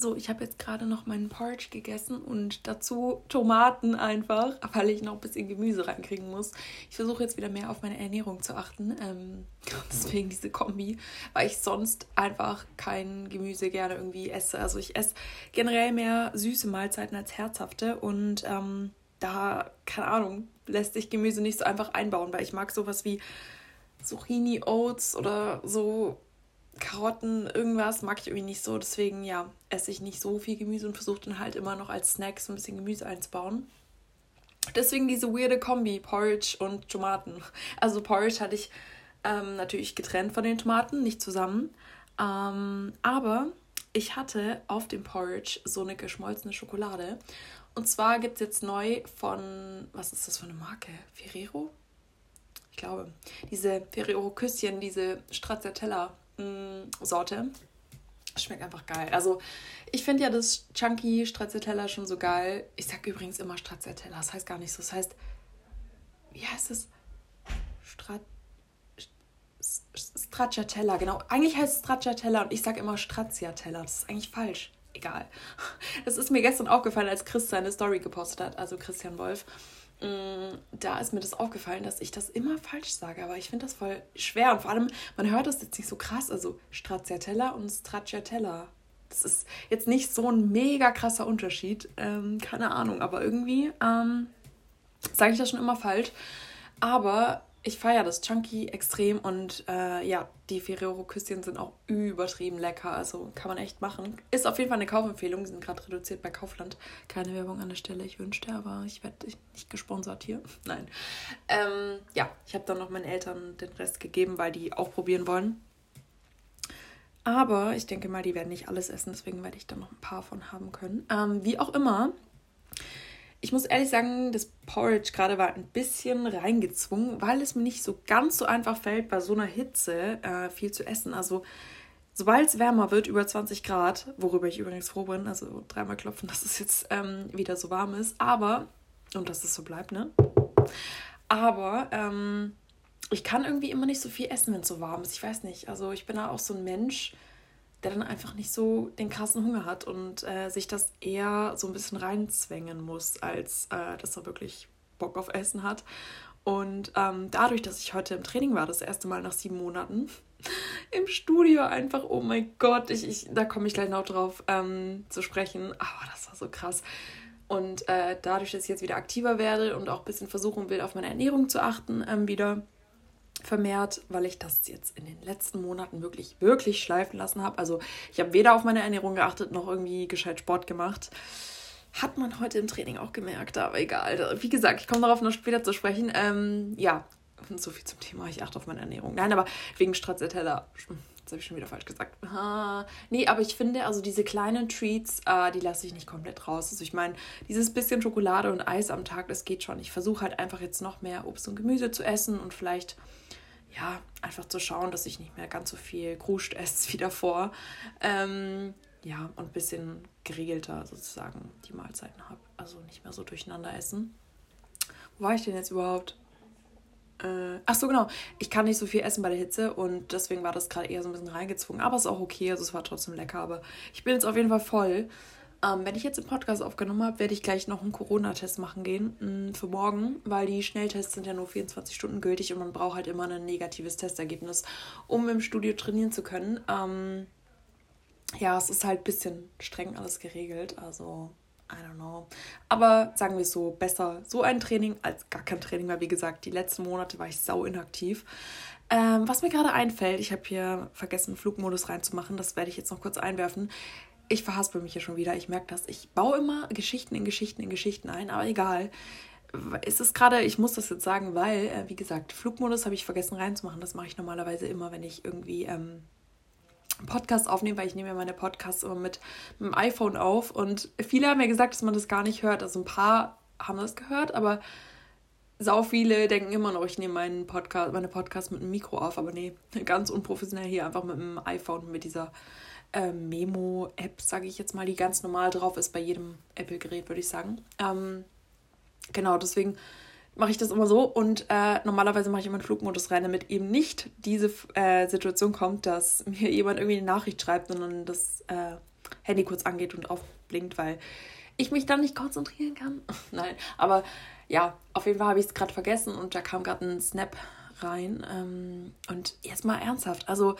so, ich habe jetzt gerade noch meinen Porridge gegessen und dazu Tomaten einfach, weil ich noch ein bisschen Gemüse reinkriegen muss. Ich versuche jetzt wieder mehr auf meine Ernährung zu achten. Ähm, deswegen diese Kombi, weil ich sonst einfach kein Gemüse gerne irgendwie esse. Also ich esse generell mehr süße Mahlzeiten als herzhafte und ähm, da, keine Ahnung, lässt sich Gemüse nicht so einfach einbauen, weil ich mag sowas wie Zucchini Oats oder so Karotten, irgendwas mag ich irgendwie nicht so. Deswegen, ja, esse ich nicht so viel Gemüse und versuche dann halt immer noch als Snack so ein bisschen Gemüse einzubauen. Deswegen diese weirde Kombi, Porridge und Tomaten. Also Porridge hatte ich ähm, natürlich getrennt von den Tomaten, nicht zusammen. Ähm, aber ich hatte auf dem Porridge so eine geschmolzene Schokolade. Und zwar gibt es jetzt neu von, was ist das für eine Marke? Ferrero? Ich glaube. Diese Ferrero Küsschen, diese Stracciatella Sorte. Schmeckt einfach geil. Also, ich finde ja das Chunky Stracciatella schon so geil. Ich sag übrigens immer Stracciatella. Das heißt gar nicht so. Das heißt, wie heißt es? Strat Stracciatella, genau. Eigentlich heißt es Stracciatella und ich sage immer Stracciatella. Das ist eigentlich falsch. Egal. Das ist mir gestern aufgefallen, als Chris seine Story gepostet hat, also Christian Wolf. Mm, da ist mir das aufgefallen, dass ich das immer falsch sage, aber ich finde das voll schwer und vor allem, man hört das jetzt nicht so krass, also Stracciatella und Stracciatella. Das ist jetzt nicht so ein mega krasser Unterschied, ähm, keine Ahnung, aber irgendwie ähm, sage ich das schon immer falsch. Aber ich feiere das Chunky extrem und äh, ja, die Ferrero-Küsschen sind auch übertrieben lecker. Also kann man echt machen. Ist auf jeden Fall eine Kaufempfehlung. Die sind gerade reduziert bei Kaufland. Keine Werbung an der Stelle, ich wünschte, aber ich werde nicht gesponsert hier. Nein. Ähm, ja, ich habe dann noch meinen Eltern den Rest gegeben, weil die auch probieren wollen. Aber ich denke mal, die werden nicht alles essen, deswegen werde ich dann noch ein paar von haben können. Ähm, wie auch immer, ich muss ehrlich sagen, das Porridge gerade war ein bisschen reingezwungen, weil es mir nicht so ganz so einfach fällt, bei so einer Hitze äh, viel zu essen. Also, sobald es wärmer wird, über 20 Grad, worüber ich übrigens froh bin, also dreimal klopfen, dass es jetzt ähm, wieder so warm ist, aber, und dass es so bleibt, ne? Aber, ähm, ich kann irgendwie immer nicht so viel essen, wenn es so warm ist. Ich weiß nicht. Also, ich bin da auch so ein Mensch der dann einfach nicht so den krassen Hunger hat und äh, sich das eher so ein bisschen reinzwängen muss, als äh, dass er wirklich Bock auf Essen hat. Und ähm, dadurch, dass ich heute im Training war, das erste Mal nach sieben Monaten, im Studio einfach, oh mein Gott, ich, ich, da komme ich gleich noch drauf ähm, zu sprechen. Aber das war so krass. Und äh, dadurch, dass ich jetzt wieder aktiver werde und auch ein bisschen versuchen will, auf meine Ernährung zu achten, ähm, wieder, vermehrt, weil ich das jetzt in den letzten Monaten wirklich, wirklich schleifen lassen habe. Also ich habe weder auf meine Ernährung geachtet, noch irgendwie gescheit Sport gemacht. Hat man heute im Training auch gemerkt, aber egal. Wie gesagt, ich komme darauf noch später zu sprechen. Ähm, ja, so viel zum Thema, ich achte auf meine Ernährung. Nein, aber wegen Stracciatella, das habe ich schon wieder falsch gesagt. Ah, nee, aber ich finde, also diese kleinen Treats, äh, die lasse ich nicht komplett raus. Also ich meine, dieses bisschen Schokolade und Eis am Tag, das geht schon. Ich versuche halt einfach jetzt noch mehr Obst und Gemüse zu essen und vielleicht ja, einfach zu schauen, dass ich nicht mehr ganz so viel Kruscht esse wie davor. Ähm, ja, und ein bisschen geregelter sozusagen die Mahlzeiten habe. Also nicht mehr so durcheinander essen. Wo war ich denn jetzt überhaupt? Äh, ach so, genau. Ich kann nicht so viel essen bei der Hitze und deswegen war das gerade eher so ein bisschen reingezwungen. Aber es ist auch okay, also es war trotzdem lecker. Aber ich bin jetzt auf jeden Fall voll. Ähm, wenn ich jetzt den Podcast aufgenommen habe, werde ich gleich noch einen Corona-Test machen gehen mh, mm, für morgen, weil die Schnelltests sind ja nur 24 Stunden gültig und man braucht halt immer ein negatives Testergebnis, um im Studio trainieren zu können. Ähm, ja, es ist halt ein bisschen streng alles geregelt, also I don't know. Aber sagen wir es so, besser so ein Training als gar kein Training, weil wie gesagt, die letzten Monate war ich sau inaktiv. Ähm, was mir gerade einfällt, ich habe hier vergessen, Flugmodus reinzumachen, das werde ich jetzt noch kurz einwerfen ich verhaspel mich hier schon wieder. Ich merke das. Ich baue immer Geschichten in Geschichten in Geschichten ein, aber egal. Es ist gerade, ich muss das jetzt sagen, weil, äh, wie gesagt, Flugmodus habe ich vergessen reinzumachen. Das mache ich normalerweise immer, wenn ich irgendwie ähm, Podcast aufnehme, weil ich nehme ja meine Podcasts immer mit, mit dem iPhone auf. Und viele haben mir gesagt, dass man das gar nicht hört. Also ein paar haben das gehört, aber sau viele denken immer noch, ich nehme meinen Podcast, meine Podcasts mit einem Mikro auf. Aber nee, ganz unprofessionell hier einfach mit dem iPhone, mit dieser äh, Memo-App, sage ich jetzt mal, die ganz normal drauf ist bei jedem Apple-Gerät, würde ich sagen. Ähm, genau, deswegen mache ich das immer so und äh, normalerweise mache ich immer einen Flugmodus rein, damit eben nicht diese äh, Situation kommt, dass mir jemand irgendwie eine Nachricht schreibt dann das äh, Handy kurz angeht und aufblinkt, weil ich mich dann nicht konzentrieren kann. Nein, aber ja, auf jeden Fall habe ich es gerade vergessen und da kam gerade ein Snap rein. Ähm, und jetzt mal ernsthaft, also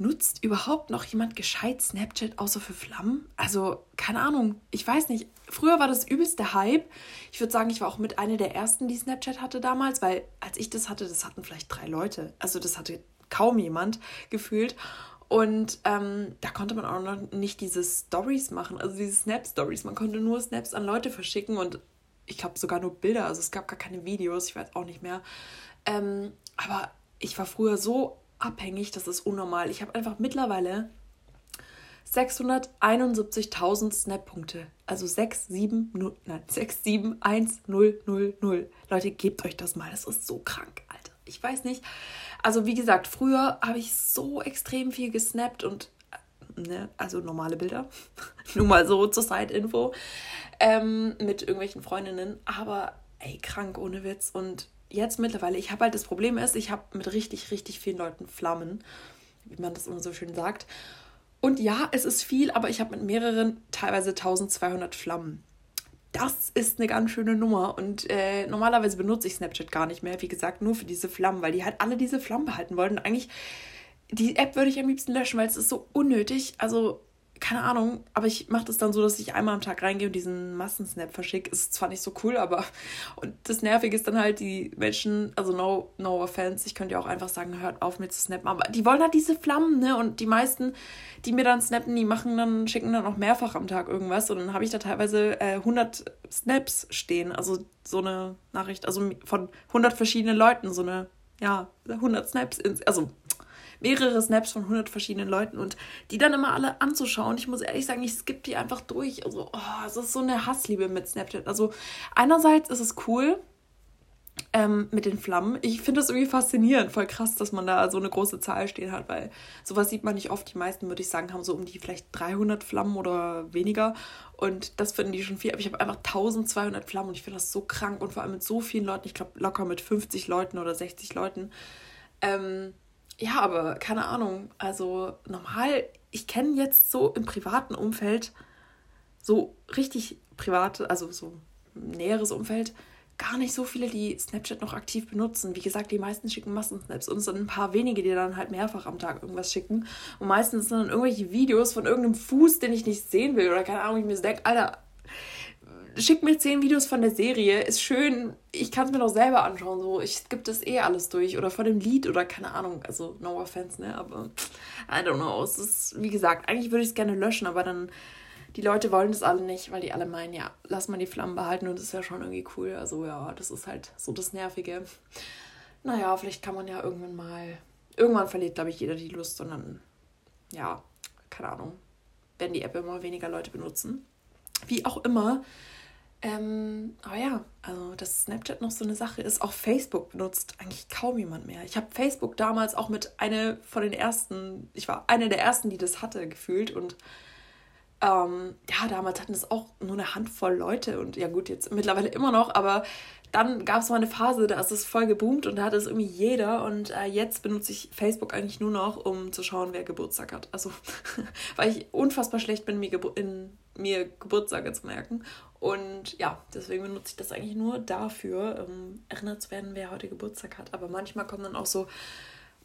nutzt überhaupt noch jemand gescheit Snapchat außer für Flammen? Also, keine Ahnung, ich weiß nicht. Früher war das übelste Hype. Ich würde sagen, ich war auch mit einer der ersten, die Snapchat hatte damals, weil als ich das hatte, das hatten vielleicht drei Leute. Also, das hatte kaum jemand gefühlt. Und ähm, da konnte man auch noch nicht diese Stories machen, also diese Snap-Stories. Man konnte nur Snaps an Leute verschicken und ich glaube sogar nur Bilder. Also es gab gar keine Videos, ich weiß auch nicht mehr. Ähm, aber ich war früher so abhängig, das ist unnormal. Ich habe einfach mittlerweile 671.000 Snap-Punkte. Also 6, 7, 0, nein, 6, 7, 1, 0, 0, 0. Leute, gebt euch das mal. Das ist so krank, Alter. Ich weiß nicht. Also wie gesagt, früher habe ich so extrem viel gesnappt und äh, ne, also normale Bilder. Nur mal so zur Side-Info. Ähm, mit irgendwelchen Freundinnen. Aber ey, krank ohne Witz. Und jetzt mittlerweile, ich habe halt das Problem ist, ich habe mit richtig, richtig vielen Leuten Flammen, wie man das immer so schön sagt. Und ja, es ist viel, aber ich habe mit mehreren teilweise 1200 Flammen. Das ist eine ganz schöne Nummer und äh, normalerweise benutze ich Snapchat gar nicht mehr, wie gesagt, nur für diese Flammen, weil die halt alle diese Flammen behalten wollen. Und eigentlich, die App würde ich am liebsten löschen, weil es ist so unnötig. Also keine Ahnung, aber ich mache das dann so, dass ich einmal am Tag reingehe und diesen Massensnap verschicke. Ist zwar nicht so cool, aber und das Nervige ist dann halt, die Menschen, also no, no offense, ich könnte ja auch einfach sagen, hört auf mir zu snappen, aber die wollen halt diese Flammen, ne? Und die meisten, die mir dann snappen, die machen dann, schicken dann auch mehrfach am Tag irgendwas und dann habe ich da teilweise äh, 100 Snaps stehen, also so eine Nachricht, also von 100 verschiedenen Leuten, so eine, ja, 100 Snaps, also mehrere Snaps von 100 verschiedenen Leuten und die dann immer alle anzuschauen. Ich muss ehrlich sagen, ich skippe die einfach durch. Also, oh, es ist so eine Hassliebe mit Snapchat. Also, einerseits ist es cool, ähm, mit den Flammen. Ich finde das irgendwie faszinierend, voll krass, dass man da so eine große Zahl stehen hat, weil sowas sieht man nicht oft. Die meisten, würde ich sagen, haben so um die vielleicht 300 Flammen oder weniger und das finden die schon viel. Aber ich habe einfach 1200 Flammen und ich finde das so krank und vor allem mit so vielen Leuten, ich glaube locker mit 50 Leuten oder 60 Leuten. Ähm, ja, aber keine Ahnung. Also normal, ich kenne jetzt so im privaten Umfeld, so richtig private, also so näheres Umfeld, gar nicht so viele, die Snapchat noch aktiv benutzen. Wie gesagt, die meisten schicken Massensnaps und es sind ein paar wenige, die dann halt mehrfach am Tag irgendwas schicken. Und meistens sind dann irgendwelche Videos von irgendeinem Fuß, den ich nicht sehen will oder keine Ahnung, ich mir denke, Alter, schick mir zehn Videos von der Serie, ist schön, ich kann es mir doch selber anschauen, so, ich skippe das eh alles durch. Oder von dem Lied oder keine Ahnung, also no offense, ne, aber I don't know, es ist, wie gesagt, eigentlich würde ich es gerne löschen, aber dann, die Leute wollen das alle nicht, weil die alle meinen, ja, lass mal die Flammen behalten und das ist ja schon irgendwie cool, also ja, das ist halt so das Nervige. Naja, vielleicht kann man ja irgendwann mal, irgendwann verliert, glaube ich, jeder die Lust dann, ja, keine Ahnung, werden die App immer weniger Leute benutzen. Wie auch immer, ähm, aber ja, also dass Snapchat noch so eine Sache ist, auch Facebook benutzt eigentlich kaum jemand mehr. Ich habe Facebook damals auch mit einer von den ersten, ich war eine der ersten, die das hatte, gefühlt. Und ähm, ja, damals hatten es auch nur eine Handvoll Leute und ja gut, jetzt mittlerweile immer noch, aber dann gab es mal eine Phase, da ist es voll geboomt und da hat es irgendwie jeder. Und äh, jetzt benutze ich Facebook eigentlich nur noch, um zu schauen, wer Geburtstag hat. Also, weil ich unfassbar schlecht bin, mir, Gebur in, mir Geburtstage zu merken. Und ja, deswegen benutze ich das eigentlich nur dafür, um erinnert zu werden, wer heute Geburtstag hat. Aber manchmal kommen dann auch so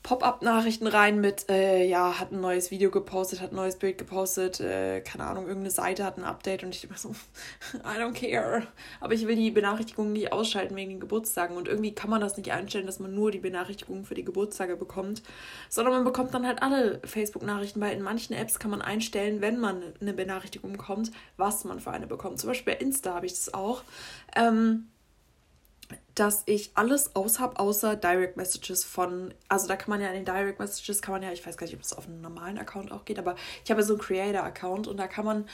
Pop-up-Nachrichten rein mit, äh, ja, hat ein neues Video gepostet, hat ein neues Bild gepostet, äh, keine Ahnung, irgendeine Seite hat ein Update und ich denke so, I don't care. Aber ich will die Benachrichtigungen nicht ausschalten wegen den Geburtstagen und irgendwie kann man das nicht einstellen, dass man nur die Benachrichtigungen für die Geburtstage bekommt, sondern man bekommt dann halt alle Facebook-Nachrichten, weil in manchen Apps kann man einstellen, wenn man eine Benachrichtigung bekommt, was man für eine bekommt. Zum Beispiel bei Insta habe ich das auch. Ähm, dass ich alles aus habe, außer Direct Messages von, also da kann man ja in den Direct Messages, kann man ja, ich weiß gar nicht, ob das auf einem normalen Account auch geht, aber ich habe so einen Creator-Account und da kann man,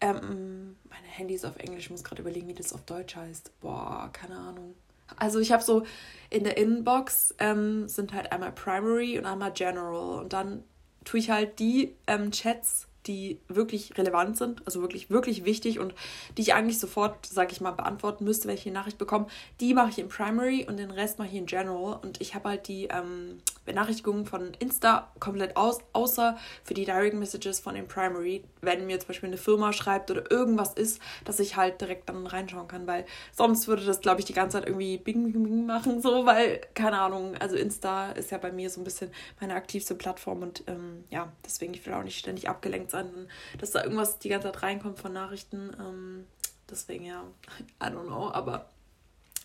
ähm, meine Handy ist auf Englisch, ich muss gerade überlegen, wie das auf Deutsch heißt. Boah, keine Ahnung. Also ich habe so in der Inbox ähm, sind halt einmal Primary und einmal General und dann tue ich halt die ähm, Chats die wirklich relevant sind, also wirklich, wirklich wichtig und die ich eigentlich sofort, sag ich mal, beantworten müsste, wenn ich eine Nachricht bekomme, die mache ich in Primary und den Rest mache ich in General. Und ich habe halt die, ähm, Benachrichtigungen von Insta komplett aus, außer für die Direct Messages von den Primary, wenn mir zum Beispiel eine Firma schreibt oder irgendwas ist, dass ich halt direkt dann reinschauen kann, weil sonst würde das, glaube ich, die ganze Zeit irgendwie bing, bing, bing machen, so, weil, keine Ahnung, also Insta ist ja bei mir so ein bisschen meine aktivste Plattform und ähm, ja, deswegen, ich will auch nicht ständig abgelenkt sein, dass da irgendwas die ganze Zeit reinkommt von Nachrichten. Ähm, deswegen ja, I don't know, aber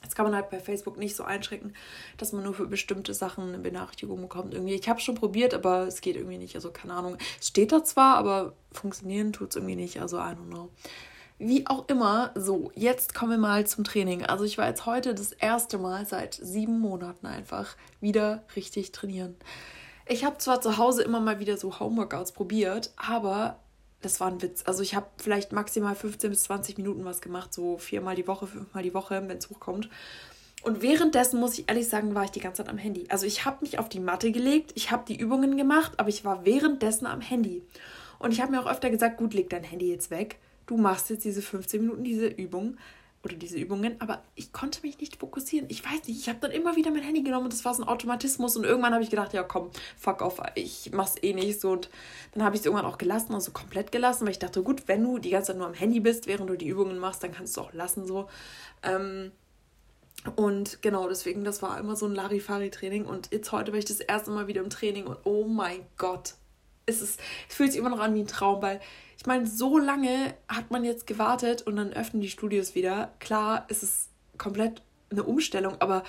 das kann man halt bei Facebook nicht so einschränken, dass man nur für bestimmte Sachen eine Benachrichtigung bekommt. Irgendwie. Ich habe schon probiert, aber es geht irgendwie nicht. Also keine Ahnung. Es steht da zwar, aber funktionieren tut es irgendwie nicht. Also I don't know. Wie auch immer, so, jetzt kommen wir mal zum Training. Also ich war jetzt heute das erste Mal seit sieben Monaten einfach wieder richtig trainieren. Ich habe zwar zu Hause immer mal wieder so Homeworkouts probiert, aber das war ein Witz. Also ich habe vielleicht maximal 15 bis 20 Minuten was gemacht, so viermal die Woche, fünfmal die Woche, wenn es hochkommt. Und währenddessen, muss ich ehrlich sagen, war ich die ganze Zeit am Handy. Also ich habe mich auf die Matte gelegt, ich habe die Übungen gemacht, aber ich war währenddessen am Handy. Und ich habe mir auch öfter gesagt, gut, leg dein Handy jetzt weg. Du machst jetzt diese 15 Minuten diese Übung oder diese Übungen, aber ich konnte mich nicht fokussieren. Ich weiß nicht, ich habe dann immer wieder mein Handy genommen und das war so ein Automatismus und irgendwann habe ich gedacht, ja komm, fuck off, ich mach's eh nicht so und dann habe ich es irgendwann auch gelassen, also komplett gelassen, weil ich dachte, gut, wenn du die ganze Zeit nur am Handy bist, während du die Übungen machst, dann kannst du auch lassen so. Ähm, und genau, deswegen, das war immer so ein Larifari-Training und jetzt heute war ich das erste Mal wieder im Training und oh mein Gott, es, ist, es fühlt sich immer noch an wie ein Traum, weil ich meine, so lange hat man jetzt gewartet und dann öffnen die Studios wieder. Klar, es ist komplett eine Umstellung, aber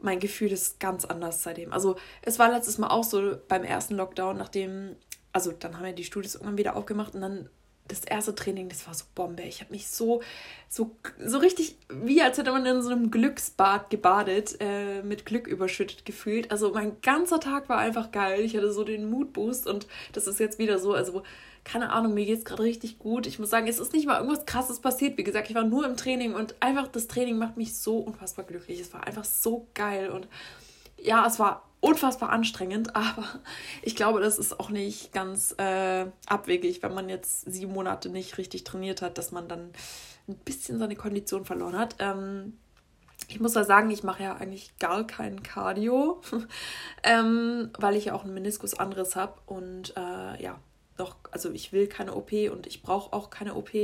mein Gefühl ist ganz anders seitdem. Also es war letztes Mal auch so beim ersten Lockdown, nachdem, also dann haben wir die Studios irgendwann wieder aufgemacht und dann das erste Training, das war so Bombe. Ich habe mich so, so, so richtig, wie als hätte man in so einem Glücksbad gebadet, äh, mit Glück überschüttet gefühlt. Also mein ganzer Tag war einfach geil. Ich hatte so den Moodboost und das ist jetzt wieder so, also keine Ahnung, mir geht es gerade richtig gut. Ich muss sagen, es ist nicht mal irgendwas Krasses passiert. Wie gesagt, ich war nur im Training und einfach das Training macht mich so unfassbar glücklich. Es war einfach so geil und ja, es war unfassbar anstrengend, aber ich glaube, das ist auch nicht ganz äh, abwegig, wenn man jetzt sieben Monate nicht richtig trainiert hat, dass man dann ein bisschen seine Kondition verloren hat. Ähm, ich muss da sagen, ich mache ja eigentlich gar kein Cardio, ähm, weil ich ja auch einen Meniskusanriss habe und äh, ja, noch, also ich will keine OP und ich brauche auch keine OP.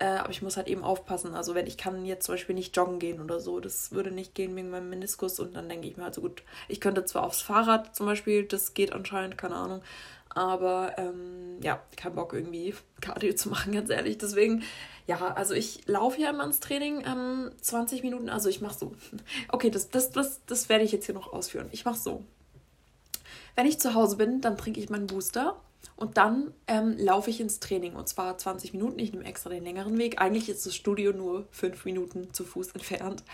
Äh, aber ich muss halt eben aufpassen. Also wenn ich kann jetzt zum Beispiel nicht joggen gehen oder so, das würde nicht gehen wegen meinem Meniskus und dann denke ich mir halt so gut, ich könnte zwar aufs Fahrrad zum Beispiel, das geht anscheinend, keine Ahnung, aber ähm, ja, kein Bock irgendwie Cardio zu machen, ganz ehrlich. Deswegen, ja, also ich laufe ja immer ins Training ähm, 20 Minuten, also ich mache so. Okay, das, das, das, das werde ich jetzt hier noch ausführen. Ich mache so. Wenn ich zu Hause bin, dann trinke ich meinen Booster und dann ähm, laufe ich ins Training und zwar 20 Minuten. Ich nehme extra den längeren Weg. Eigentlich ist das Studio nur fünf Minuten zu Fuß entfernt.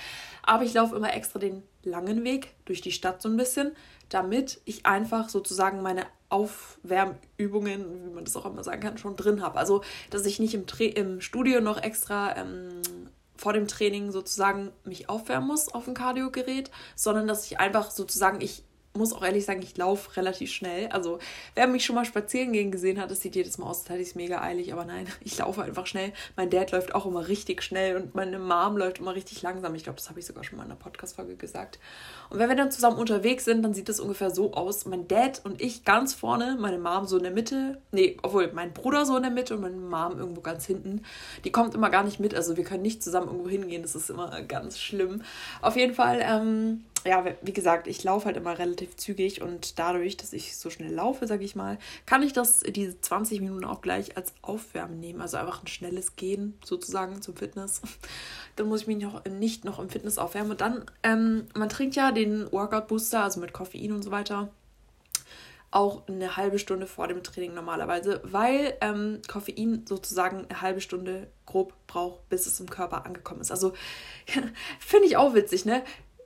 Aber ich laufe immer extra den langen Weg durch die Stadt so ein bisschen, damit ich einfach sozusagen meine Aufwärmübungen, wie man das auch immer sagen kann, schon drin habe. Also, dass ich nicht im, Tra im Studio noch extra ähm, vor dem Training sozusagen mich aufwärmen muss auf dem Kardiogerät, sondern dass ich einfach sozusagen, ich muss auch ehrlich sagen, ich laufe relativ schnell. Also, wer mich schon mal spazieren gehen gesehen hat, das sieht jedes Mal aus, als hätte ich es mega eilig. Aber nein, ich laufe einfach schnell. Mein Dad läuft auch immer richtig schnell und meine Mom läuft immer richtig langsam. Ich glaube, das habe ich sogar schon mal in einer Podcast-Folge gesagt. Und wenn wir dann zusammen unterwegs sind, dann sieht das ungefähr so aus. Mein Dad und ich ganz vorne, meine Mom so in der Mitte. Nee, obwohl mein Bruder so in der Mitte und meine Mom irgendwo ganz hinten. Die kommt immer gar nicht mit. Also, wir können nicht zusammen irgendwo hingehen. Das ist immer ganz schlimm. Auf jeden Fall, ähm, ja, wie gesagt, ich laufe halt immer relativ zügig und dadurch, dass ich so schnell laufe, sage ich mal, kann ich das diese 20 Minuten auch gleich als Aufwärmen nehmen. Also einfach ein schnelles Gehen sozusagen zum Fitness. Dann muss ich mich noch, nicht noch im Fitness aufwärmen. Und dann, ähm, man trinkt ja den Workout Booster, also mit Koffein und so weiter auch eine halbe Stunde vor dem Training normalerweise, weil ähm, Koffein sozusagen eine halbe Stunde grob braucht, bis es im Körper angekommen ist. Also finde ich auch witzig, ne?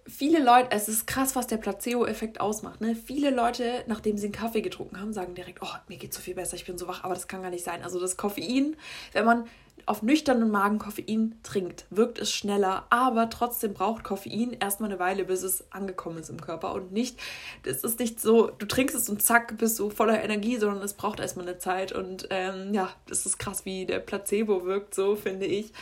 viele Leute, es ist krass, was der Placebo-Effekt ausmacht. Ne? Viele Leute, nachdem sie einen Kaffee getrunken haben, sagen direkt, oh, mir geht so viel besser, ich bin so wach, aber das kann gar nicht sein. Also das Koffein, wenn man auf nüchternen Magen Koffein trinkt, wirkt es schneller, aber trotzdem braucht Koffein erstmal eine Weile, bis es angekommen ist im Körper und nicht, es ist nicht so, du trinkst es und zack, bist du voller Energie, sondern es braucht erstmal eine Zeit und ähm, ja, das ist krass, wie der Placebo wirkt, so finde ich.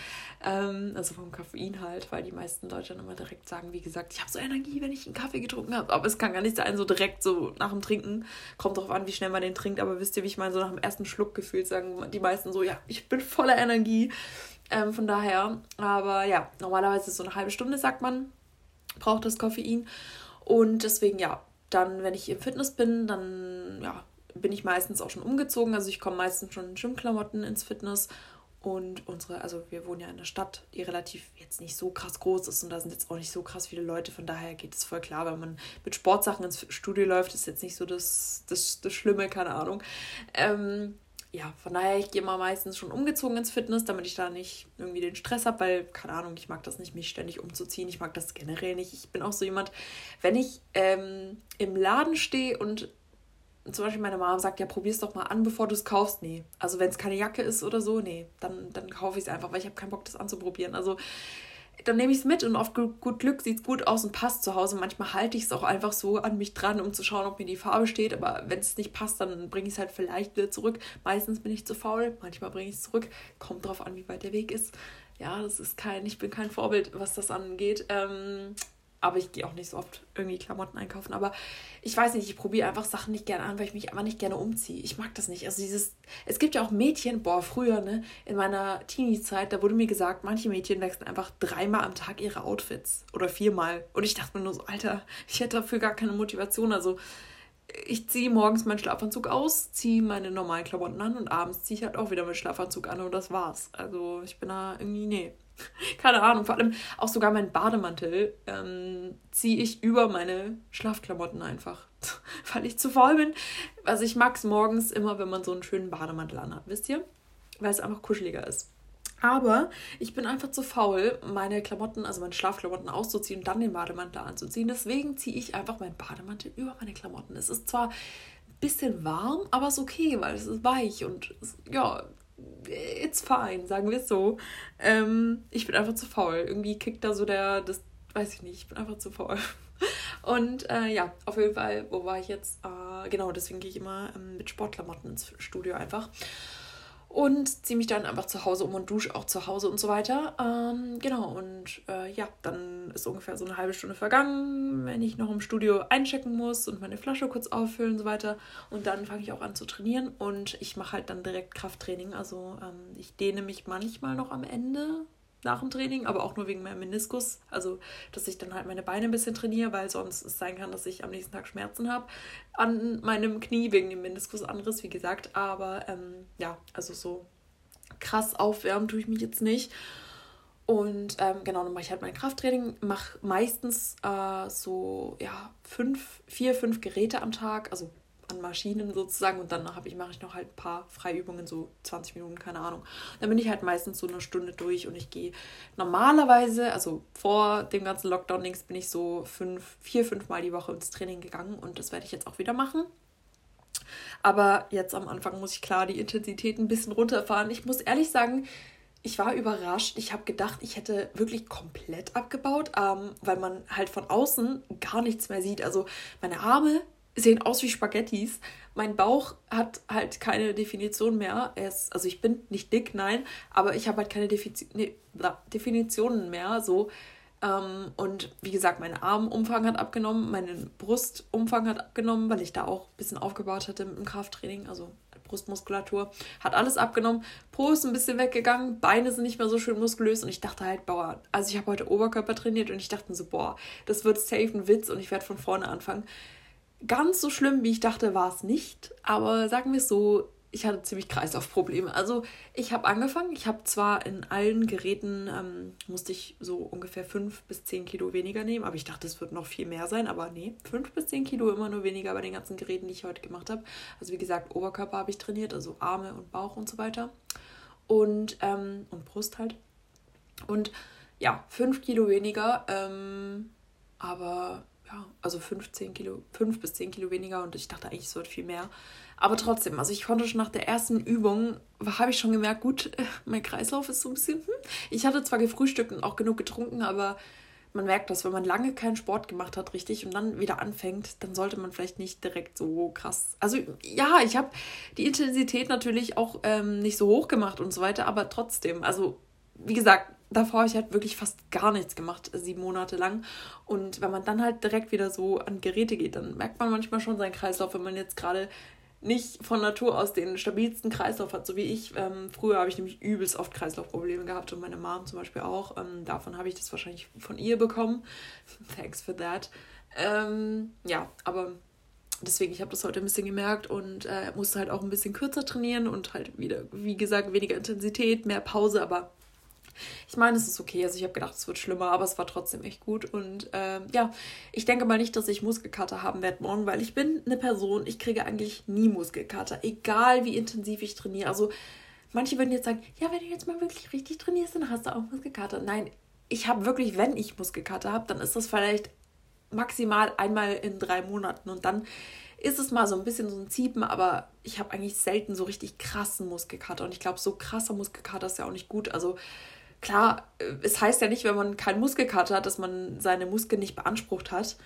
Ähm, also vom Koffein halt, weil die meisten Leute dann immer direkt sagen, wie gesagt, ich habe so Energie, wenn ich einen Kaffee getrunken habe. Aber es kann gar nicht sein, so direkt so nach dem Trinken. Kommt drauf an, wie schnell man den trinkt. Aber wisst ihr, wie ich meine, so nach dem ersten Schluck gefühlt sagen die meisten so, ja, ich bin voller Energie. Ähm, von daher, aber ja, normalerweise so eine halbe Stunde, sagt man, braucht das Koffein. Und deswegen, ja, dann, wenn ich im Fitness bin, dann, ja, bin ich meistens auch schon umgezogen. Also ich komme meistens schon in Gymklamotten ins Fitness und unsere, also wir wohnen ja in einer Stadt, die relativ jetzt nicht so krass groß ist und da sind jetzt auch nicht so krass viele Leute. Von daher geht es voll klar, wenn man mit Sportsachen ins Studio läuft, ist jetzt nicht so das, das, das Schlimme, keine Ahnung. Ähm, ja, von daher, ich gehe mal meistens schon umgezogen ins Fitness, damit ich da nicht irgendwie den Stress habe, weil, keine Ahnung, ich mag das nicht, mich ständig umzuziehen. Ich mag das generell nicht. Ich bin auch so jemand, wenn ich ähm, im Laden stehe und zum Beispiel meine Mom sagt, ja, probier's doch mal an, bevor du es kaufst. Nee. Also wenn es keine Jacke ist oder so, nee, dann, dann kaufe ich es einfach, weil ich habe keinen Bock, das anzuprobieren. Also dann nehme ich es mit und auf gut Glück sieht es gut aus und passt zu Hause. Manchmal halte ich es auch einfach so an mich dran, um zu schauen, ob mir die Farbe steht. Aber wenn es nicht passt, dann bringe ich es halt vielleicht wieder zurück. Meistens bin ich zu faul, manchmal bringe ich es zurück. Kommt drauf an, wie weit der Weg ist. Ja, das ist kein, ich bin kein Vorbild, was das angeht. Ähm, aber ich gehe auch nicht so oft irgendwie Klamotten einkaufen. Aber ich weiß nicht, ich probiere einfach Sachen nicht gerne an, weil ich mich einfach nicht gerne umziehe. Ich mag das nicht. Also dieses, es gibt ja auch Mädchen, boah, früher, ne, in meiner Teenie-Zeit, da wurde mir gesagt, manche Mädchen wechseln einfach dreimal am Tag ihre Outfits oder viermal. Und ich dachte mir nur so, Alter, ich hätte dafür gar keine Motivation. Also ich ziehe morgens meinen Schlafanzug aus, ziehe meine normalen Klamotten an und abends ziehe ich halt auch wieder meinen Schlafanzug an und das war's. Also ich bin da irgendwie, nee. Keine Ahnung, vor allem auch sogar meinen Bademantel ähm, ziehe ich über meine Schlafklamotten einfach, weil ich zu faul bin. Also ich mag es morgens immer, wenn man so einen schönen Bademantel anhat, wisst ihr? Weil es einfach kuscheliger ist. Aber ich bin einfach zu faul, meine Klamotten, also meine Schlafklamotten auszuziehen und dann den Bademantel anzuziehen. Deswegen ziehe ich einfach meinen Bademantel über meine Klamotten. Es ist zwar ein bisschen warm, aber es ist okay, weil es ist weich und es, ja, it's fine, sagen wir es so. Ähm, ich bin einfach zu faul. Irgendwie kickt da so der, das weiß ich nicht, ich bin einfach zu faul. Und äh, ja, auf jeden Fall, wo war ich jetzt? Äh, genau, deswegen gehe ich immer ähm, mit Sportklamotten ins Studio einfach und ziehe mich dann einfach zu Hause um und dusche auch zu Hause und so weiter. Ähm, genau, und äh, ja, dann ist ungefähr so eine halbe Stunde vergangen, wenn ich noch im Studio einchecken muss und meine Flasche kurz auffüllen und so weiter. Und dann fange ich auch an zu trainieren und ich mache halt dann direkt Krafttraining. Also ähm, ich dehne mich manchmal noch am Ende nach dem Training, aber auch nur wegen meinem Meniskus. Also, dass ich dann halt meine Beine ein bisschen trainiere, weil sonst es sein kann, dass ich am nächsten Tag Schmerzen habe an meinem Knie wegen dem Meniskusanriss, wie gesagt. Aber ähm, ja, also so krass aufwärmen tue ich mich jetzt nicht. Und ähm, genau, dann mache ich halt mein Krafttraining, mache meistens äh, so ja, fünf, vier, fünf Geräte am Tag, also an Maschinen sozusagen und dann ich, mache ich noch halt ein paar Freiübungen, so 20 Minuten, keine Ahnung. Dann bin ich halt meistens so eine Stunde durch und ich gehe normalerweise, also vor dem ganzen Lockdown-Dings bin ich so fünf, vier, fünf Mal die Woche ins Training gegangen und das werde ich jetzt auch wieder machen. Aber jetzt am Anfang muss ich klar die Intensität ein bisschen runterfahren. Ich muss ehrlich sagen, ich war überrascht. Ich habe gedacht, ich hätte wirklich komplett abgebaut, ähm, weil man halt von außen gar nichts mehr sieht. Also meine Arme sehen aus wie Spaghettis. Mein Bauch hat halt keine Definition mehr. Ist, also ich bin nicht dick, nein, aber ich habe halt keine Defizi ne, Definitionen mehr. So. Ähm, und wie gesagt, mein Armumfang hat abgenommen, mein Brustumfang hat abgenommen, weil ich da auch ein bisschen aufgebaut hatte im Krafttraining, also Brustmuskulatur. Hat alles abgenommen. Po ist ein bisschen weggegangen, Beine sind nicht mehr so schön muskulös und ich dachte halt, boah, also ich habe heute Oberkörper trainiert und ich dachte so, boah, das wird safe ein Witz und ich werde von vorne anfangen. Ganz so schlimm, wie ich dachte, war es nicht. Aber sagen wir es so, ich hatte ziemlich Kreislaufprobleme. Also ich habe angefangen, ich habe zwar in allen Geräten, ähm, musste ich so ungefähr 5 bis 10 Kilo weniger nehmen, aber ich dachte, es wird noch viel mehr sein, aber nee, 5 bis 10 Kilo immer nur weniger bei den ganzen Geräten, die ich heute gemacht habe. Also wie gesagt, Oberkörper habe ich trainiert, also Arme und Bauch und so weiter. Und, ähm, und Brust halt. Und ja, 5 Kilo weniger, ähm, aber ja, also 15 Kilo, 5 bis 10 Kilo weniger und ich dachte eigentlich, es wird viel mehr. Aber trotzdem, also ich konnte schon nach der ersten Übung, habe ich schon gemerkt, gut, mein Kreislauf ist so ein bisschen, hm. Ich hatte zwar gefrühstückt und auch genug getrunken, aber man merkt das, wenn man lange keinen Sport gemacht hat, richtig, und dann wieder anfängt, dann sollte man vielleicht nicht direkt so krass. Also ja, ich habe die Intensität natürlich auch ähm, nicht so hoch gemacht und so weiter, aber trotzdem, also wie gesagt, davor habe ich halt wirklich fast gar nichts gemacht, sieben Monate lang. Und wenn man dann halt direkt wieder so an Geräte geht, dann merkt man manchmal schon seinen Kreislauf, wenn man jetzt gerade nicht von Natur aus den stabilsten Kreislauf hat, so wie ich. Ähm, früher habe ich nämlich übelst oft Kreislaufprobleme gehabt und meine Mom zum Beispiel auch. Ähm, davon habe ich das wahrscheinlich von ihr bekommen. Thanks for that. Ähm, ja, aber deswegen, ich habe das heute ein bisschen gemerkt und äh, musste halt auch ein bisschen kürzer trainieren und halt wieder, wie gesagt, weniger Intensität, mehr Pause, aber ich meine, es ist okay. Also ich habe gedacht, es wird schlimmer, aber es war trotzdem echt gut. Und äh, ja, ich denke mal nicht, dass ich Muskelkater haben werde morgen, weil ich bin eine Person, ich kriege eigentlich nie Muskelkater, egal wie intensiv ich trainiere. Also manche würden jetzt sagen, ja, wenn du jetzt mal wirklich richtig trainierst, dann hast du auch Muskelkater. Nein, ich habe wirklich, wenn ich Muskelkater habe, dann ist das vielleicht maximal einmal in drei Monaten und dann ist es mal so ein bisschen so ein Ziepen, aber ich habe eigentlich selten so richtig krassen Muskelkater und ich glaube, so krasser Muskelkater ist ja auch nicht gut. Also klar, äh, es heißt ja nicht, wenn man keinen Muskelkater hat, dass man seine Muskeln nicht beansprucht hat.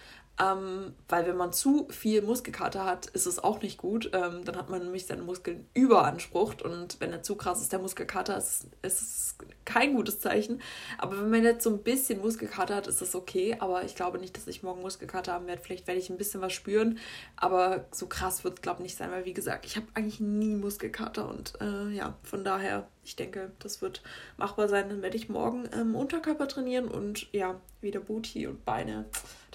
Ähm, weil wenn man zu viel Muskelkater hat, ist es auch nicht gut. Ähm, dann hat man nämlich seine Muskeln überansprucht und wenn er zu krass ist, der Muskelkater, ist, ist es kein gutes Zeichen. Aber wenn man jetzt so ein bisschen Muskelkater hat, ist das okay. Aber ich glaube nicht, dass ich morgen Muskelkater haben werde. Vielleicht werde ich ein bisschen was spüren, aber so krass wird es, glaube ich, nicht sein, weil wie gesagt, ich habe eigentlich nie Muskelkater und äh, ja, von daher, ich denke, das wird machbar sein. Dann werde ich morgen ähm, Unterkörper trainieren und ja, wieder Booty und Beine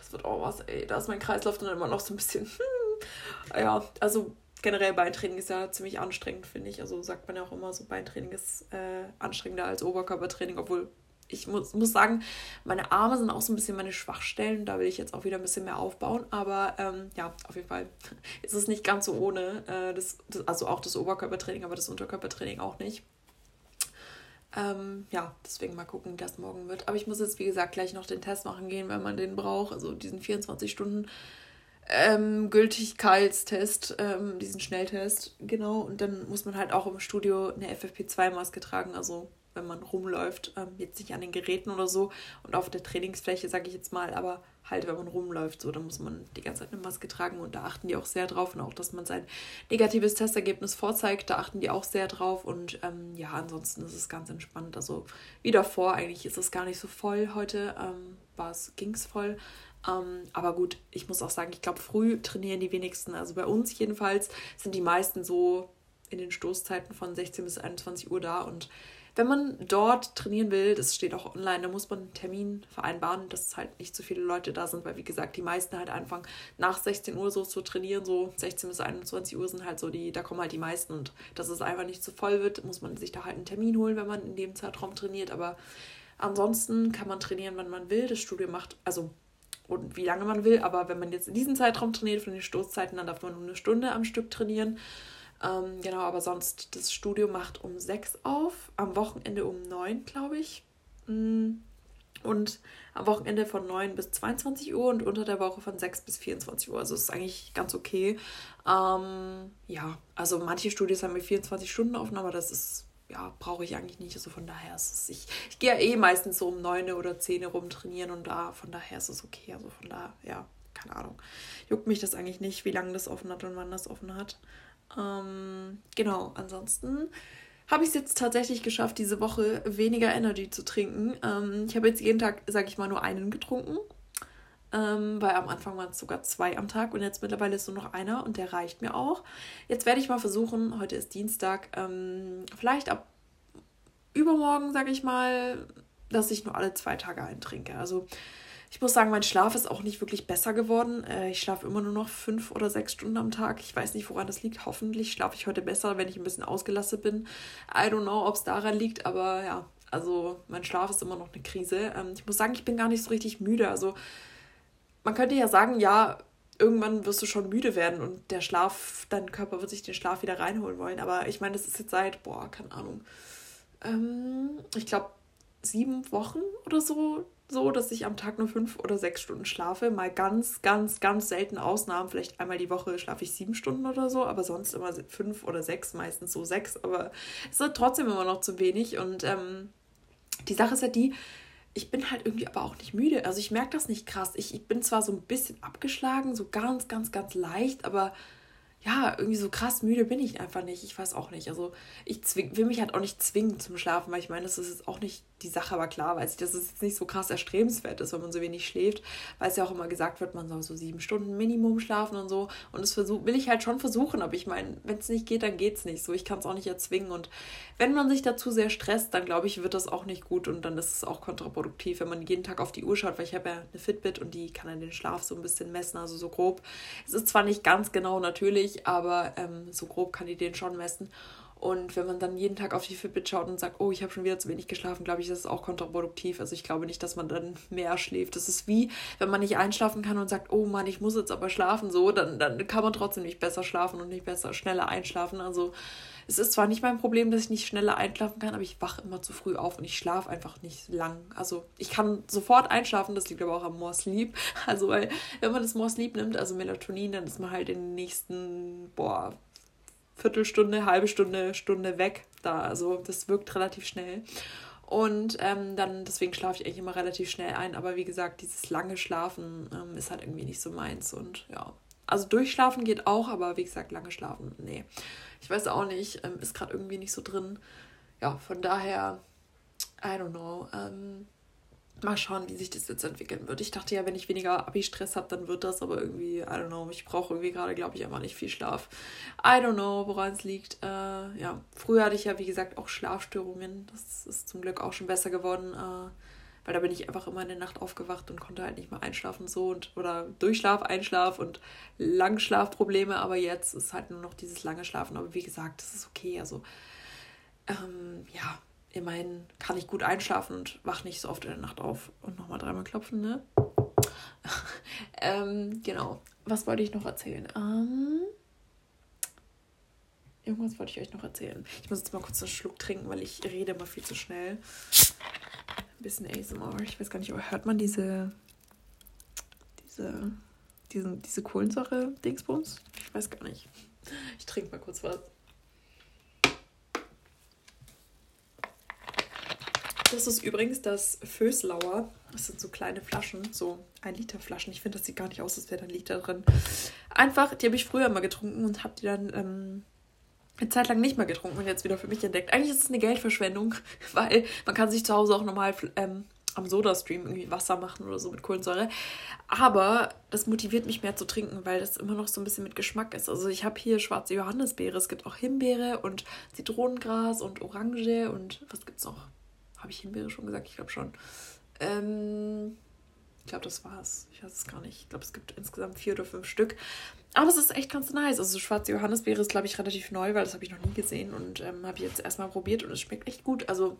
das wird auch was, ey. Da ist mein Kreislauf dann immer noch so ein bisschen. Hm. Ja, also generell Beintraining ist ja ziemlich anstrengend, finde ich. Also sagt man ja auch immer so, Beintraining ist äh, anstrengender als Oberkörpertraining, obwohl ich muss, muss sagen, meine Arme sind auch so ein bisschen meine Schwachstellen. Da will ich jetzt auch wieder ein bisschen mehr aufbauen. Aber ähm, ja, auf jeden Fall ist es nicht ganz so ohne. Äh, das, das, also auch das Oberkörpertraining, aber das Unterkörpertraining auch nicht. Ähm, ja, deswegen mal gucken, wie das morgen wird. Aber ich muss jetzt, wie gesagt, gleich noch den Test machen gehen, wenn man den braucht. Also diesen 24 Stunden ähm, Gültigkeitstest, ähm, diesen Schnelltest, genau. Und dann muss man halt auch im Studio eine FFP2-Maske tragen, also wenn man rumläuft, ähm, jetzt nicht an den Geräten oder so und auf der Trainingsfläche, sage ich jetzt mal, aber halt, wenn man rumläuft, so, dann muss man die ganze Zeit eine Maske tragen und da achten die auch sehr drauf und auch, dass man sein negatives Testergebnis vorzeigt, da achten die auch sehr drauf und ähm, ja, ansonsten ist es ganz entspannt. Also wie davor, eigentlich ist es gar nicht so voll heute, ähm, ging es voll. Ähm, aber gut, ich muss auch sagen, ich glaube, früh trainieren die wenigsten. Also bei uns jedenfalls sind die meisten so in den Stoßzeiten von 16 bis 21 Uhr da und wenn man dort trainieren will, das steht auch online, da muss man einen Termin vereinbaren, dass halt nicht so viele Leute da sind, weil wie gesagt, die meisten halt anfangen nach 16 Uhr so zu trainieren, so 16 bis 21 Uhr sind halt so die, da kommen halt die meisten und dass es einfach nicht zu so voll wird, muss man sich da halt einen Termin holen, wenn man in dem Zeitraum trainiert, aber ansonsten kann man trainieren, wann man will. Das Studio macht, also und wie lange man will, aber wenn man jetzt in diesem Zeitraum trainiert, von den Stoßzeiten, dann darf man nur eine Stunde am Stück trainieren. Ähm, genau, aber sonst, das Studio macht um sechs auf, am Wochenende um neun, glaube ich. Mm, und am Wochenende von 9 bis 22 Uhr und unter der Woche von 6 bis 24 Uhr. Also ist eigentlich ganz okay. Ähm, ja, also manche Studios haben mit 24 Stunden offen, aber das ist, ja, brauche ich eigentlich nicht. Also von daher ist es, ich, ich gehe ja eh meistens so um 9 oder 10 rum trainieren und da, von daher ist es okay. Also von daher, ja, keine Ahnung. Juckt mich das eigentlich nicht, wie lange das offen hat und wann das offen hat. Ähm, genau, ansonsten habe ich es jetzt tatsächlich geschafft, diese Woche weniger Energy zu trinken. Ähm, ich habe jetzt jeden Tag, sage ich mal, nur einen getrunken. Ähm, weil am Anfang waren es sogar zwei am Tag und jetzt mittlerweile ist nur noch einer und der reicht mir auch. Jetzt werde ich mal versuchen, heute ist Dienstag, ähm, vielleicht ab übermorgen, sage ich mal, dass ich nur alle zwei Tage eintrinke. Also ich muss sagen, mein Schlaf ist auch nicht wirklich besser geworden. Äh, ich schlafe immer nur noch fünf oder sechs Stunden am Tag. Ich weiß nicht, woran das liegt. Hoffentlich schlafe ich heute besser, wenn ich ein bisschen ausgelastet bin. I don't know, ob es daran liegt, aber ja, also mein Schlaf ist immer noch eine Krise. Ähm, ich muss sagen, ich bin gar nicht so richtig müde. Also man könnte ja sagen, ja, irgendwann wirst du schon müde werden und der Schlaf, dein Körper wird sich den Schlaf wieder reinholen wollen. Aber ich meine, das ist jetzt seit, boah, keine Ahnung. Ähm, ich glaube, sieben Wochen oder so so, dass ich am Tag nur fünf oder sechs Stunden schlafe. Mal ganz, ganz, ganz selten Ausnahmen. Vielleicht einmal die Woche schlafe ich sieben Stunden oder so, aber sonst immer fünf oder sechs, meistens so sechs. Aber es ist trotzdem immer noch zu wenig. Und ähm, die Sache ist ja die, ich bin halt irgendwie aber auch nicht müde. Also ich merke das nicht krass. Ich, ich bin zwar so ein bisschen abgeschlagen, so ganz, ganz, ganz leicht, aber ja, irgendwie so krass müde bin ich einfach nicht. Ich weiß auch nicht. Also ich will mich halt auch nicht zwingen zum Schlafen, weil ich meine, das ist jetzt auch nicht die Sache, aber klar dass es jetzt nicht so krass erstrebenswert ist, wenn man so wenig schläft, weil es ja auch immer gesagt wird, man soll so sieben Stunden Minimum schlafen und so. Und das versuch, will ich halt schon versuchen, aber ich meine, wenn es nicht geht, dann geht es nicht. So, ich kann es auch nicht erzwingen. Und wenn man sich dazu sehr stresst, dann glaube ich, wird das auch nicht gut und dann ist es auch kontraproduktiv, wenn man jeden Tag auf die Uhr schaut, weil ich habe ja eine Fitbit und die kann dann den Schlaf so ein bisschen messen, also so grob. Es ist zwar nicht ganz genau natürlich, aber ähm, so grob kann die den schon messen. Und wenn man dann jeden Tag auf die Fitbit schaut und sagt, oh, ich habe schon wieder zu wenig geschlafen, glaube ich, das ist auch kontraproduktiv. Also ich glaube nicht, dass man dann mehr schläft. Das ist wie, wenn man nicht einschlafen kann und sagt, oh Mann, ich muss jetzt aber schlafen, so, dann, dann kann man trotzdem nicht besser schlafen und nicht besser, schneller einschlafen. Also es ist zwar nicht mein Problem, dass ich nicht schneller einschlafen kann, aber ich wache immer zu früh auf und ich schlafe einfach nicht lang. Also ich kann sofort einschlafen, das liegt aber auch am More Sleep. Also weil, wenn man das More Sleep nimmt, also Melatonin, dann ist man halt in den nächsten, boah, Viertelstunde, halbe Stunde, Stunde weg da. Also das wirkt relativ schnell. Und ähm, dann, deswegen schlafe ich eigentlich immer relativ schnell ein. Aber wie gesagt, dieses lange Schlafen ähm, ist halt irgendwie nicht so meins. Und ja, also durchschlafen geht auch, aber wie gesagt, lange schlafen, nee. Ich weiß auch nicht, ähm, ist gerade irgendwie nicht so drin. Ja, von daher, I don't know. Ähm, mal schauen, wie sich das jetzt entwickeln wird. Ich dachte ja, wenn ich weniger Abi-Stress habe, dann wird das, aber irgendwie, I don't know, ich brauche irgendwie gerade, glaube ich, einfach nicht viel Schlaf. I don't know, woran es liegt. Äh, ja, früher hatte ich ja, wie gesagt, auch Schlafstörungen. Das ist zum Glück auch schon besser geworden, äh, weil da bin ich einfach immer in der Nacht aufgewacht und konnte halt nicht mehr einschlafen so und oder Durchschlaf, Einschlaf und Langschlafprobleme, aber jetzt ist halt nur noch dieses lange Schlafen. Aber wie gesagt, das ist okay. Also ähm, ja, immerhin kann ich gut einschlafen und wach nicht so oft in der Nacht auf. Und nochmal dreimal klopfen, ne? ähm, genau. Was wollte ich noch erzählen? Ähm, irgendwas wollte ich euch noch erzählen. Ich muss jetzt mal kurz einen Schluck trinken, weil ich rede immer viel zu schnell. Ein bisschen ASMR. Ich weiß gar nicht, aber hört man diese, diese, diesen, diese Kohlensäure-Dingsbums? Ich weiß gar nicht. Ich trinke mal kurz was. Das ist übrigens das Föslauer. Das sind so kleine Flaschen, so ein Liter Flaschen. Ich finde, das sieht gar nicht aus, als wäre da ein Liter drin. Einfach, die habe ich früher mal getrunken und habe die dann ähm, eine Zeit lang nicht mehr getrunken und jetzt wieder für mich entdeckt. Eigentlich ist es eine Geldverschwendung, weil man kann sich zu Hause auch normal ähm, am Soda-Stream irgendwie Wasser machen oder so mit Kohlensäure. Aber das motiviert mich mehr zu trinken, weil das immer noch so ein bisschen mit Geschmack ist. Also ich habe hier schwarze Johannisbeere, es gibt auch Himbeere und Zitronengras und Orange und was gibt's noch? Habe ich Himbeere schon gesagt? Ich glaube schon. Ähm, ich glaube, das war's. Ich weiß es gar nicht. Ich glaube, es gibt insgesamt vier oder fünf Stück. Aber es ist echt ganz nice. Also schwarze Johannisbeere ist, glaube ich, relativ neu, weil das habe ich noch nie gesehen und ähm, habe ich jetzt erstmal probiert und es schmeckt echt gut. Also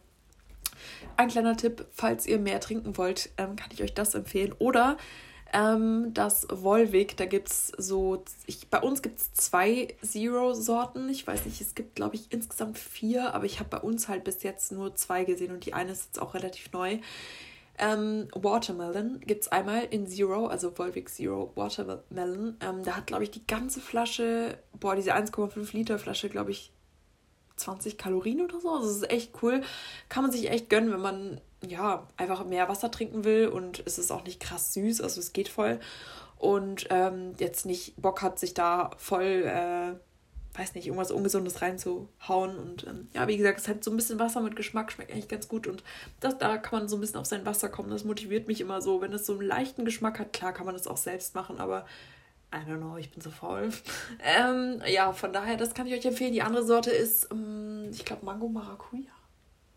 ein kleiner Tipp, falls ihr mehr trinken wollt, ähm, kann ich euch das empfehlen. Oder ähm, das Volvic, da gibt es so, ich, bei uns gibt es zwei Zero-Sorten. Ich weiß nicht, es gibt, glaube ich, insgesamt vier, aber ich habe bei uns halt bis jetzt nur zwei gesehen und die eine ist jetzt auch relativ neu. Ähm, Watermelon gibt es einmal in Zero, also Volvic Zero Watermelon. Ähm, da hat, glaube ich, die ganze Flasche, boah, diese 1,5 Liter Flasche, glaube ich, 20 Kalorien oder so. Also, das ist echt cool. Kann man sich echt gönnen, wenn man ja, einfach mehr Wasser trinken will und es ist auch nicht krass süß, also es geht voll. Und ähm, jetzt nicht Bock hat, sich da voll, äh, weiß nicht, irgendwas Ungesundes reinzuhauen. Und ähm, ja, wie gesagt, es hat so ein bisschen Wasser mit Geschmack, schmeckt eigentlich ganz gut. Und das, da kann man so ein bisschen auf sein Wasser kommen. Das motiviert mich immer so. Wenn es so einen leichten Geschmack hat, klar kann man das auch selbst machen, aber I don't know, ich bin so faul. ähm, ja, von daher, das kann ich euch empfehlen. Die andere Sorte ist, ähm, ich glaube, Mango Maracuja.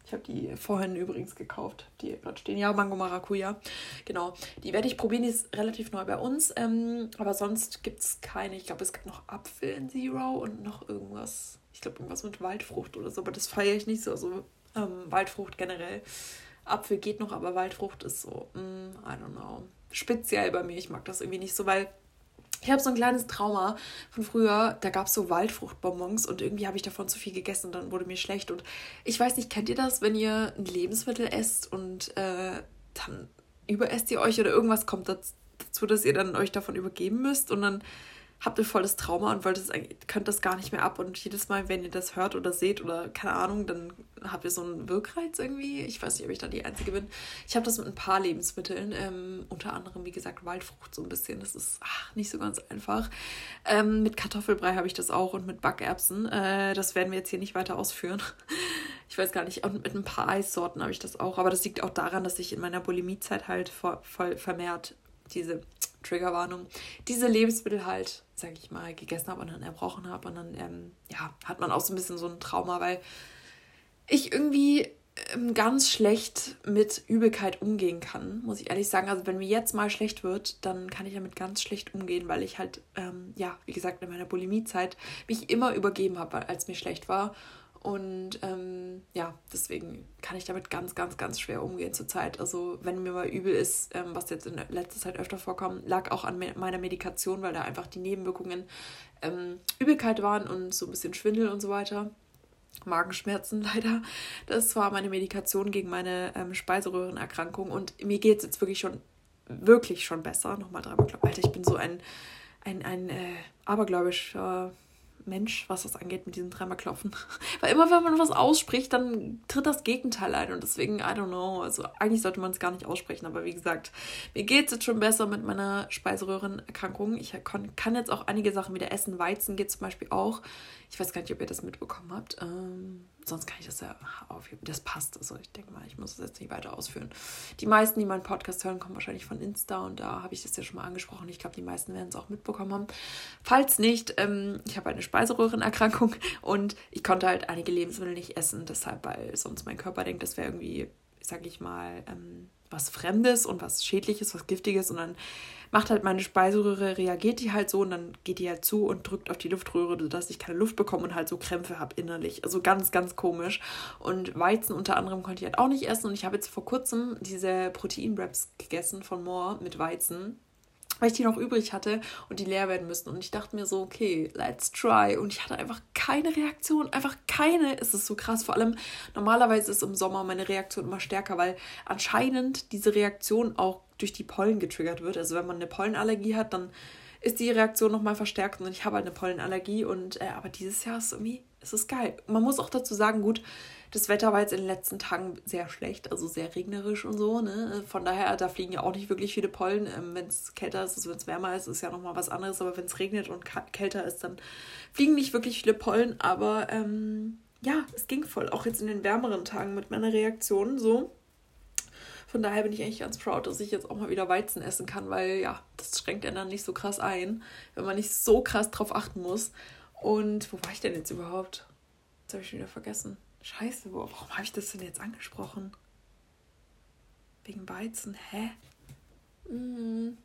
Ich habe die vorhin übrigens gekauft, die gerade stehen. Ja, Mango Maracuja. Genau. Die werde ich probieren, die ist relativ neu bei uns. Ähm, aber sonst gibt es keine. Ich glaube, es gibt noch Apfel in Zero und noch irgendwas. Ich glaube, irgendwas mit Waldfrucht oder so. Aber das feiere ich nicht so. Also ähm, Waldfrucht generell. Apfel geht noch, aber Waldfrucht ist so, mm, I don't know. Speziell bei mir. Ich mag das irgendwie nicht so, weil ich habe so ein kleines Trauma von früher, da gab es so Waldfruchtbonbons und irgendwie habe ich davon zu viel gegessen und dann wurde mir schlecht. Und ich weiß nicht, kennt ihr das, wenn ihr ein Lebensmittel esst und äh, dann überesst ihr euch oder irgendwas kommt dazu, dass ihr dann euch davon übergeben müsst und dann habt ihr voll das Trauma und wollt das, könnt das gar nicht mehr ab. Und jedes Mal, wenn ihr das hört oder seht oder keine Ahnung, dann habt ihr so einen Wirkreiz irgendwie. Ich weiß nicht, ob ich da die Einzige bin. Ich habe das mit ein paar Lebensmitteln, ähm, unter anderem, wie gesagt, Waldfrucht so ein bisschen. Das ist ach, nicht so ganz einfach. Ähm, mit Kartoffelbrei habe ich das auch und mit Backerbsen. Äh, das werden wir jetzt hier nicht weiter ausführen. Ich weiß gar nicht. Und mit ein paar Eissorten habe ich das auch. Aber das liegt auch daran, dass ich in meiner Bulimiezeit halt voll vermehrt diese Triggerwarnung, diese Lebensmittel halt, sag ich mal, gegessen habe und dann erbrochen habe. Und dann, ähm, ja, hat man auch so ein bisschen so ein Trauma, weil ich irgendwie ähm, ganz schlecht mit Übelkeit umgehen kann, muss ich ehrlich sagen. Also wenn mir jetzt mal schlecht wird, dann kann ich damit ganz schlecht umgehen, weil ich halt, ähm, ja, wie gesagt, in meiner Bulimiezeit mich immer übergeben habe, als mir schlecht war. Und ähm, ja, deswegen kann ich damit ganz, ganz, ganz schwer umgehen zurzeit. Also wenn mir mal übel ist, ähm, was jetzt in letzter Zeit öfter vorkommt, lag auch an me meiner Medikation, weil da einfach die Nebenwirkungen ähm, Übelkeit waren und so ein bisschen Schwindel und so weiter. Magenschmerzen leider. Das war meine Medikation gegen meine ähm, Speiseröhrenerkrankung und mir geht es jetzt wirklich schon, wirklich schon besser. Nochmal dreimal, Alter, ich bin so ein, ein, ein äh, abergläubischer Mensch, was das angeht mit diesem dreimal Klopfen. Weil immer, wenn man was ausspricht, dann tritt das Gegenteil ein. Und deswegen, I don't know. Also eigentlich sollte man es gar nicht aussprechen. Aber wie gesagt, mir geht es jetzt schon besser mit meiner Speiseröhrenerkrankung. Ich kann jetzt auch einige Sachen wieder essen. Weizen geht zum Beispiel auch. Ich weiß gar nicht, ob ihr das mitbekommen habt. Ähm, sonst kann ich das ja aufheben. Das passt. Also ich denke mal, ich muss das jetzt nicht weiter ausführen. Die meisten, die meinen Podcast hören, kommen wahrscheinlich von Insta und da habe ich das ja schon mal angesprochen. Ich glaube, die meisten werden es auch mitbekommen haben. Falls nicht, ähm, ich habe eine Speiseröhrenerkrankung und ich konnte halt einige Lebensmittel nicht essen, deshalb, weil sonst mein Körper denkt, das wäre irgendwie, sage ich mal, ähm, was Fremdes und was Schädliches, was Giftiges und dann macht halt meine Speiseröhre, reagiert die halt so und dann geht die halt zu und drückt auf die Luftröhre, sodass ich keine Luft bekomme und halt so Krämpfe habe innerlich. Also ganz, ganz komisch. Und Weizen unter anderem konnte ich halt auch nicht essen und ich habe jetzt vor kurzem diese Protein-Wraps gegessen von Moore mit Weizen weil ich die noch übrig hatte und die leer werden müssten. Und ich dachte mir so, okay, let's try. Und ich hatte einfach keine Reaktion, einfach keine. Es ist so krass. Vor allem, normalerweise ist im Sommer meine Reaktion immer stärker, weil anscheinend diese Reaktion auch durch die Pollen getriggert wird. Also wenn man eine Pollenallergie hat, dann ist die Reaktion nochmal verstärkt und ich habe halt eine Pollenallergie und äh, aber dieses Jahr ist irgendwie, es ist geil. Man muss auch dazu sagen, gut, das Wetter war jetzt in den letzten Tagen sehr schlecht, also sehr regnerisch und so. Ne? Von daher, da fliegen ja auch nicht wirklich viele Pollen. Ähm, wenn es kälter ist, also wenn es wärmer ist, ist ja nochmal was anderes. Aber wenn es regnet und kälter ist, dann fliegen nicht wirklich viele Pollen. Aber ähm, ja, es ging voll. Auch jetzt in den wärmeren Tagen mit meiner Reaktion so. Von daher bin ich eigentlich ganz proud, dass ich jetzt auch mal wieder Weizen essen kann, weil ja, das schränkt ja dann nicht so krass ein, wenn man nicht so krass drauf achten muss. Und wo war ich denn jetzt überhaupt? Jetzt habe ich schon wieder vergessen. Scheiße, warum habe ich das denn jetzt angesprochen? Wegen Weizen, hä? Hm.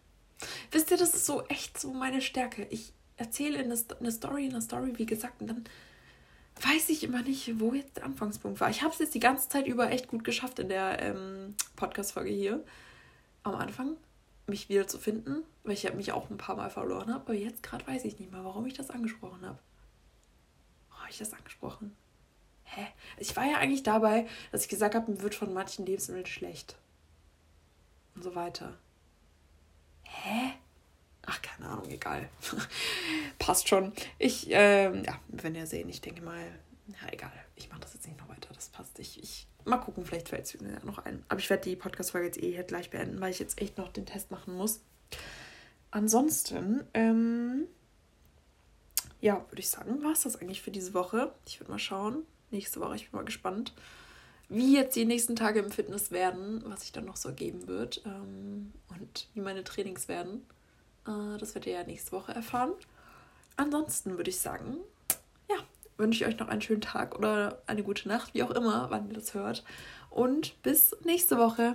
Wisst ihr, das ist so echt so meine Stärke. Ich erzähle eine, eine Story, eine Story, wie gesagt, und dann weiß ich immer nicht, wo jetzt der Anfangspunkt war. Ich habe es jetzt die ganze Zeit über echt gut geschafft in der ähm, Podcast-Folge hier. Am Anfang mich wieder zu finden, weil ich mich auch ein paar Mal verloren habe. Aber jetzt gerade weiß ich nicht mehr, warum ich das angesprochen habe. Warum habe ich das angesprochen? Hä? Ich war ja eigentlich dabei, dass ich gesagt habe, mir wird von manchen Lebensmitteln schlecht. Und so weiter. Hä? Ach, keine Ahnung, egal. Passt schon. Ich, ähm, ja, wenn ihr sehen, ich denke mal, ja, egal. Ich mache das jetzt nicht noch weiter. Das passt. Ich, ich mal gucken, vielleicht fällt es mir noch ein. Aber ich werde die Podcast-Folge jetzt eh hier gleich beenden, weil ich jetzt echt noch den Test machen muss. Ansonsten, ähm, ja, würde ich sagen, war es das eigentlich für diese Woche. Ich würde mal schauen. Nächste Woche, ich bin mal gespannt, wie jetzt die nächsten Tage im Fitness werden, was sich dann noch so ergeben wird ähm, und wie meine Trainings werden. Äh, das werdet ihr ja nächste Woche erfahren. Ansonsten würde ich sagen, ja, wünsche ich euch noch einen schönen Tag oder eine gute Nacht, wie auch immer, wann ihr das hört. Und bis nächste Woche.